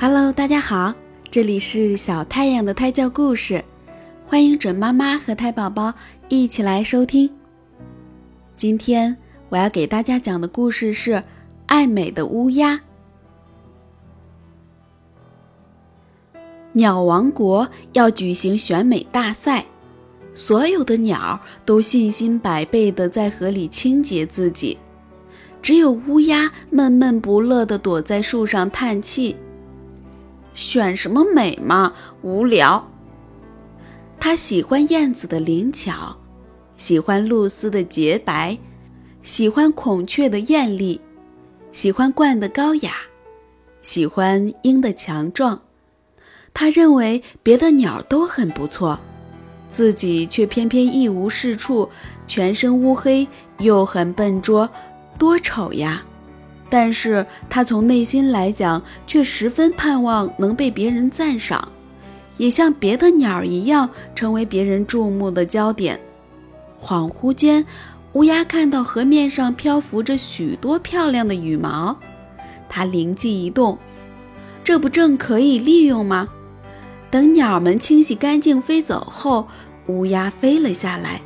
Hello，大家好，这里是小太阳的胎教故事，欢迎准妈妈和胎宝宝一起来收听。今天我要给大家讲的故事是《爱美的乌鸦》。鸟王国要举行选美大赛，所有的鸟都信心百倍地在河里清洁自己，只有乌鸦闷闷不乐地躲在树上叹气。选什么美嘛，无聊。他喜欢燕子的灵巧，喜欢露丝的洁白，喜欢孔雀的艳丽，喜欢鹳的高雅，喜欢鹰的强壮。他认为别的鸟都很不错，自己却偏偏一无是处，全身乌黑又很笨拙，多丑呀！但是他从内心来讲，却十分盼望能被别人赞赏，也像别的鸟一样成为别人注目的焦点。恍惚间，乌鸦看到河面上漂浮着许多漂亮的羽毛，他灵机一动，这不正可以利用吗？等鸟们清洗干净飞走后，乌鸦飞了下来。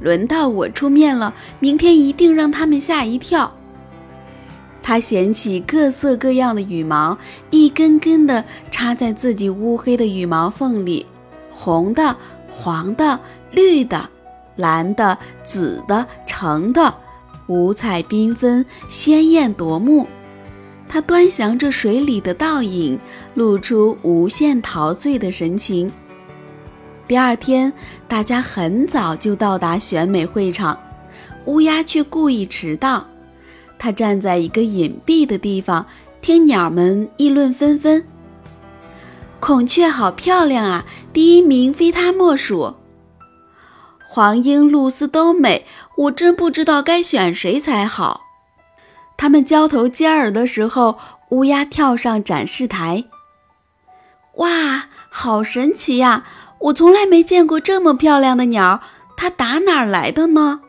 轮到我出面了，明天一定让他们吓一跳。他捡起各色各样的羽毛，一根根的插在自己乌黑的羽毛缝里，红的、黄的、绿的、蓝的、紫的、橙的，五彩缤纷，鲜艳夺目。他端详着水里的倒影，露出无限陶醉的神情。第二天，大家很早就到达选美会场，乌鸦却故意迟到。他站在一个隐蔽的地方，听鸟们议论纷纷。孔雀好漂亮啊，第一名非它莫属。黄莺、露丝都美，我真不知道该选谁才好。他们交头接耳的时候，乌鸦跳上展示台。哇，好神奇呀！我从来没见过这么漂亮的鸟，它打哪儿来的呢？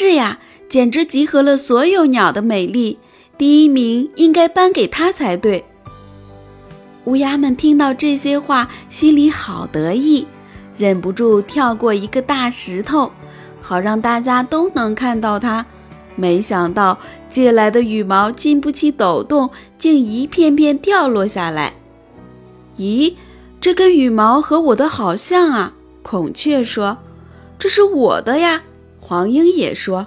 是呀。简直集合了所有鸟的美丽，第一名应该颁给他才对。乌鸦们听到这些话，心里好得意，忍不住跳过一个大石头，好让大家都能看到它。没想到借来的羽毛经不起抖动，竟一片片掉落下来。咦，这根羽毛和我的好像啊！孔雀说：“这是我的呀。”黄莺也说。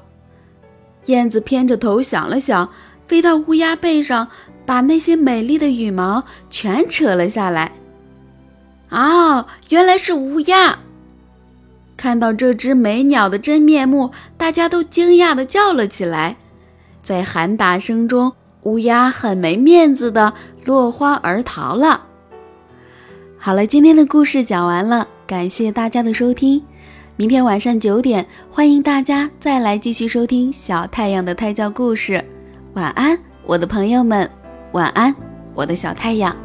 燕子偏着头想了想，飞到乌鸦背上，把那些美丽的羽毛全扯了下来。啊，原来是乌鸦！看到这只美鸟的真面目，大家都惊讶地叫了起来。在喊打声中，乌鸦很没面子地落荒而逃了。好了，今天的故事讲完了，感谢大家的收听。明天晚上九点，欢迎大家再来继续收听小太阳的胎教故事。晚安，我的朋友们，晚安，我的小太阳。